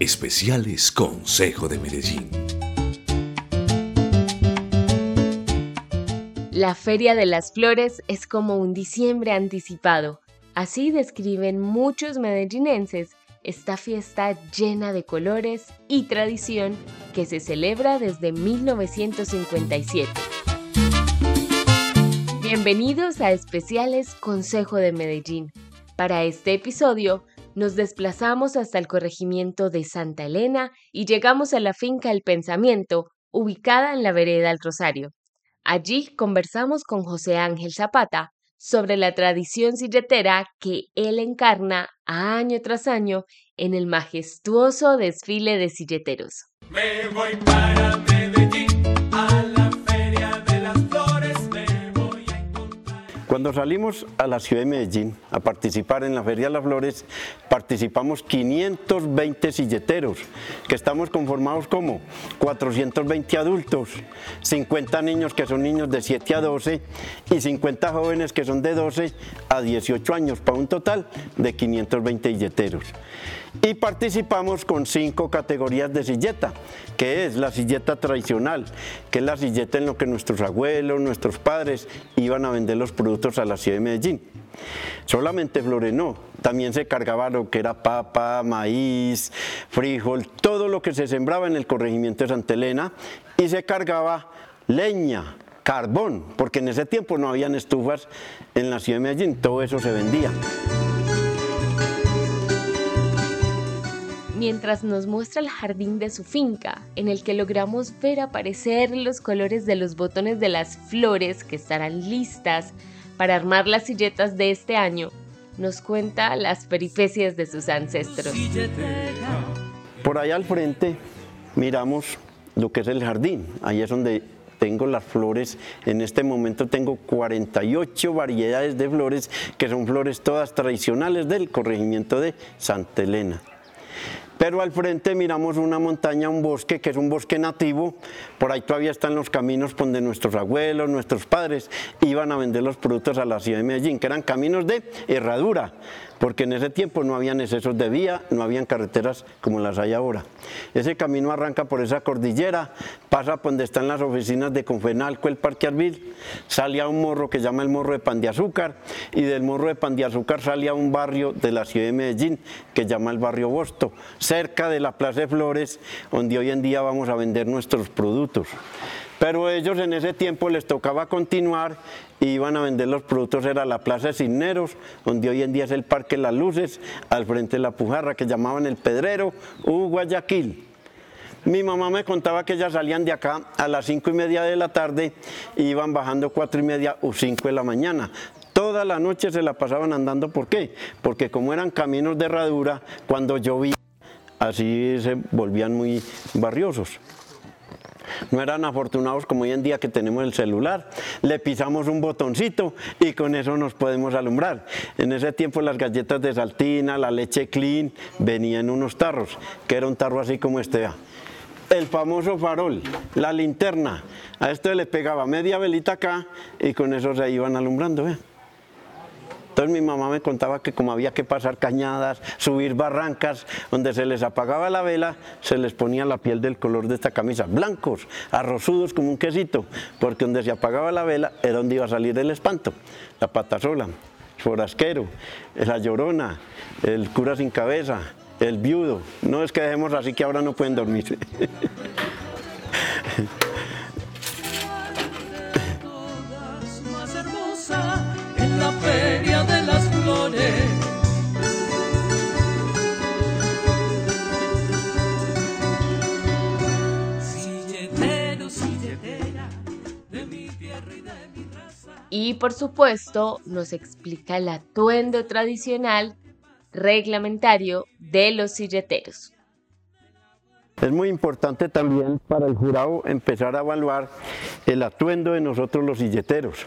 Especiales Consejo de Medellín. La Feria de las Flores es como un diciembre anticipado. Así describen muchos medellinenses esta fiesta llena de colores y tradición que se celebra desde 1957. Bienvenidos a Especiales Consejo de Medellín. Para este episodio nos desplazamos hasta el corregimiento de Santa Elena y llegamos a la finca El Pensamiento, ubicada en la vereda El Rosario. Allí conversamos con José Ángel Zapata sobre la tradición silletera que él encarna año tras año en el majestuoso desfile de silleteros. Cuando salimos a la ciudad de Medellín a participar en la Feria de las Flores, participamos 520 silleteros, que estamos conformados como 420 adultos, 50 niños que son niños de 7 a 12 y 50 jóvenes que son de 12 a 18 años, para un total de 520 silleteros y participamos con cinco categorías de silleta, que es la silleta tradicional, que es la silleta en lo que nuestros abuelos, nuestros padres iban a vender los productos a la ciudad de Medellín. Solamente flores no, también se cargaba lo que era papa, maíz, frijol, todo lo que se sembraba en el corregimiento de Santa Elena y se cargaba leña, carbón, porque en ese tiempo no habían estufas en la ciudad de Medellín, todo eso se vendía. Mientras nos muestra el jardín de su finca, en el que logramos ver aparecer los colores de los botones de las flores que estarán listas para armar las silletas de este año, nos cuenta las peripecias de sus ancestros. Por allá al frente miramos lo que es el jardín, ahí es donde tengo las flores, en este momento tengo 48 variedades de flores que son flores todas tradicionales del corregimiento de Santa Elena. Pero al frente miramos una montaña, un bosque, que es un bosque nativo. Por ahí todavía están los caminos donde nuestros abuelos, nuestros padres iban a vender los productos a la ciudad de Medellín, que eran caminos de herradura porque en ese tiempo no habían excesos de vía, no habían carreteras como las hay ahora. Ese camino arranca por esa cordillera, pasa por donde están las oficinas de Confenalco, el Parque Arbil, sale a un morro que llama el Morro de Pan de Azúcar, y del Morro de Pan de Azúcar sale a un barrio de la ciudad de Medellín que llama el Barrio Bosto, cerca de la Plaza de Flores, donde hoy en día vamos a vender nuestros productos. Pero ellos en ese tiempo les tocaba continuar y iban a vender los productos, era la Plaza Cisneros, donde hoy en día es el Parque Las Luces, al frente de la Pujarra, que llamaban el Pedrero, u Guayaquil. Mi mamá me contaba que ellas salían de acá a las cinco y media de la tarde y iban bajando cuatro y media o cinco de la mañana. Toda la noche se la pasaban andando, ¿por qué? Porque como eran caminos de herradura, cuando llovía, así se volvían muy barriosos no eran afortunados como hoy en día que tenemos el celular. Le pisamos un botoncito y con eso nos podemos alumbrar. En ese tiempo las galletas de saltina, la leche clean, venían en unos tarros, que era un tarro así como este. El famoso farol, la linterna. A esto le pegaba media velita acá y con eso se iban alumbrando. Entonces mi mamá me contaba que como había que pasar cañadas, subir barrancas, donde se les apagaba la vela, se les ponía la piel del color de esta camisa, blancos, arrozudos como un quesito, porque donde se apagaba la vela era donde iba a salir el espanto, la patasola, el forasquero, la llorona, el cura sin cabeza, el viudo. No es que dejemos así que ahora no pueden dormir. Y por supuesto nos explica el atuendo tradicional reglamentario de los silleteros. Es muy importante también para el jurado empezar a evaluar el atuendo de nosotros los silleteros.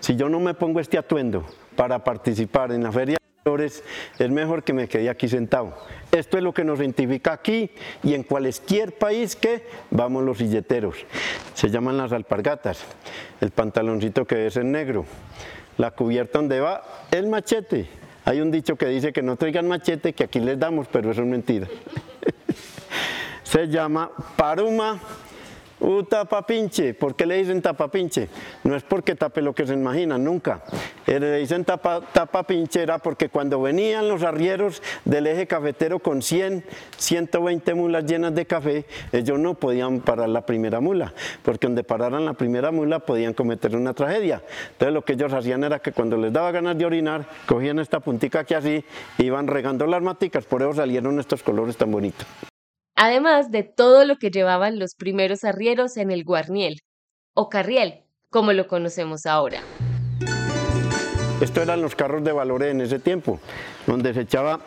Si yo no me pongo este atuendo para participar en la feria es mejor que me quede aquí sentado. Esto es lo que nos identifica aquí y en cualquier país que vamos los silleteros. Se llaman las alpargatas, el pantaloncito que es en negro, la cubierta donde va el machete. Hay un dicho que dice que no traigan machete, que aquí les damos, pero eso es mentira. se llama Paruma Uh, tapapinche, ¿por qué le dicen tapapinche? No es porque tape lo que se imaginan, nunca. Eh, le dicen tapa, tapapinche era porque cuando venían los arrieros del eje cafetero con 100, 120 mulas llenas de café, ellos no podían parar la primera mula, porque donde pararan la primera mula podían cometer una tragedia. Entonces lo que ellos hacían era que cuando les daba ganas de orinar, cogían esta puntica aquí así, iban regando las maticas, por eso salieron estos colores tan bonitos además de todo lo que llevaban los primeros arrieros en el guarniel, o carriel, como lo conocemos ahora. Estos eran los carros de valores en ese tiempo, donde se echaba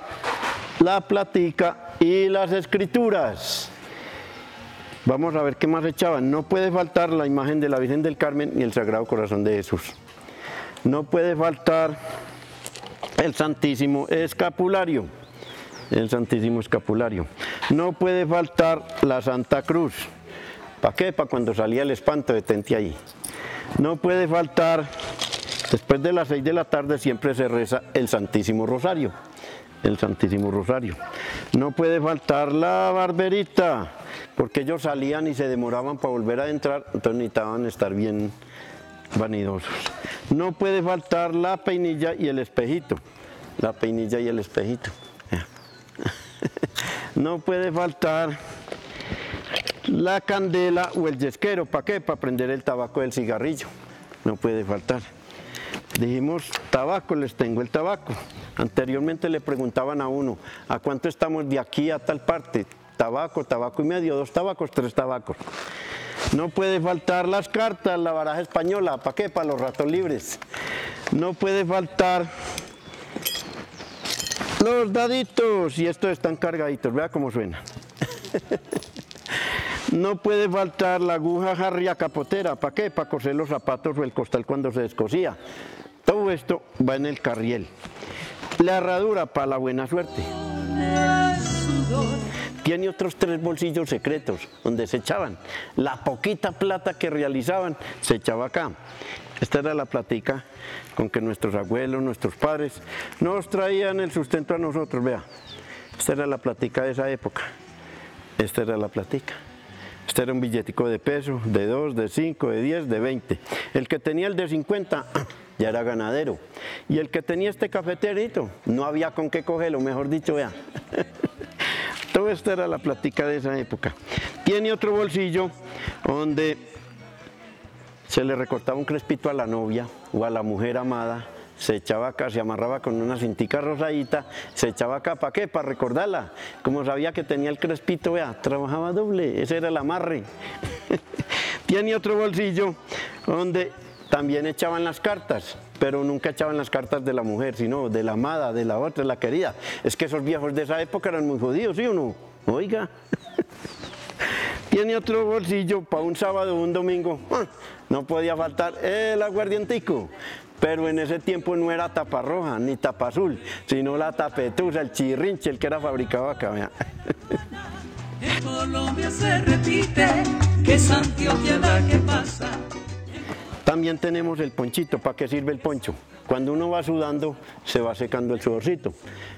la platica y las escrituras. Vamos a ver qué más echaban. No puede faltar la imagen de la Virgen del Carmen y el Sagrado Corazón de Jesús. No puede faltar el Santísimo Escapulario el Santísimo Escapulario. No puede faltar la Santa Cruz. ¿Para qué? Para cuando salía el espanto, detente ahí. No puede faltar, después de las seis de la tarde siempre se reza el Santísimo Rosario. El Santísimo Rosario. No puede faltar la barberita, porque ellos salían y se demoraban para volver a entrar, entonces necesitaban estar bien vanidosos. No puede faltar la peinilla y el espejito. La peinilla y el espejito. no puede faltar la candela o el yesquero. ¿Para qué? Para prender el tabaco del cigarrillo. No puede faltar. Dijimos, tabaco, les tengo el tabaco. Anteriormente le preguntaban a uno, ¿a cuánto estamos de aquí a tal parte? Tabaco, tabaco y medio, dos tabacos, tres tabacos. No puede faltar las cartas, la baraja española, ¿para qué? Para los ratos libres. No puede faltar los daditos, y estos están cargaditos, vea cómo suena. No puede faltar la aguja jarria capotera, ¿para qué? Para coser los zapatos o el costal cuando se descosía. Todo esto va en el carriel. La herradura para la buena suerte. Tiene otros tres bolsillos secretos donde se echaban. La poquita plata que realizaban se echaba acá. Esta era la platica con que nuestros abuelos, nuestros padres nos traían el sustento a nosotros, vea. Esta era la platica de esa época. Esta era la platica. Este era un billetico de peso, de 2, de 5, de 10, de 20. El que tenía el de 50 ya era ganadero. Y el que tenía este cafeterito, no había con qué cogerlo, mejor dicho, vea. Todo esto era la platica de esa época. Tiene otro bolsillo donde se le recortaba un crespito a la novia o a la mujer amada, se echaba acá, se amarraba con una cintica rosadita, se echaba acá, ¿para qué? Para recordarla. Como sabía que tenía el crespito, vea, trabajaba doble, ese era el amarre. Tiene otro bolsillo donde también echaban las cartas, pero nunca echaban las cartas de la mujer, sino de la amada, de la otra, de la querida. Es que esos viejos de esa época eran muy jodidos, ¿sí o no? Oiga. Tiene otro bolsillo para un sábado o un domingo. Ah, no podía faltar el aguardientico. Pero en ese tiempo no era tapa roja ni tapa azul, sino la tapetusa, el chirrinche, el que era fabricado acá. En Colombia se repite que Santiago que pasa. También tenemos el ponchito. ¿Para qué sirve el poncho? Cuando uno va sudando, se va secando el sudorcito.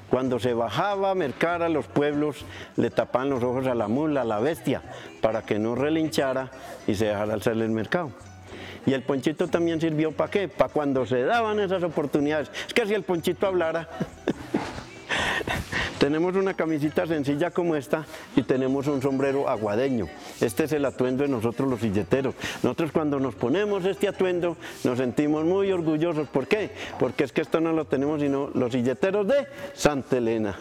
Cuando se bajaba a mercar a los pueblos, le tapaban los ojos a la mula, a la bestia, para que no relinchara y se dejara hacerle el mercado. Y el ponchito también sirvió para qué? Para cuando se daban esas oportunidades. Es que si el ponchito hablara. Tenemos una camisita sencilla como esta y tenemos un sombrero aguadeño. Este es el atuendo de nosotros los silleteros. Nosotros cuando nos ponemos este atuendo nos sentimos muy orgullosos. ¿Por qué? Porque es que esto no lo tenemos sino los silleteros de Santa Elena.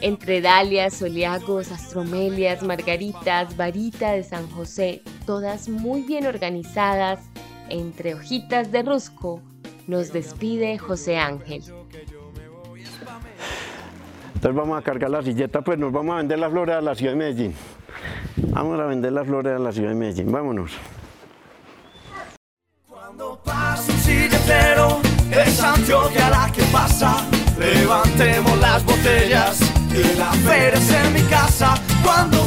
Entre dalias, soliagos, astromelias, margaritas, varita de San José, todas muy bien organizadas, entre hojitas de rusco, nos despide José Ángel. Entonces vamos a cargar la silleta, pues nos vamos a vender las flores a la ciudad de Medellín. Vamos a vender las flores a la ciudad de Medellín, vámonos. Cuando pasa un silletero, es Antioquia la que pasa. Levantemos las botellas y la feria es en mi casa. Cuando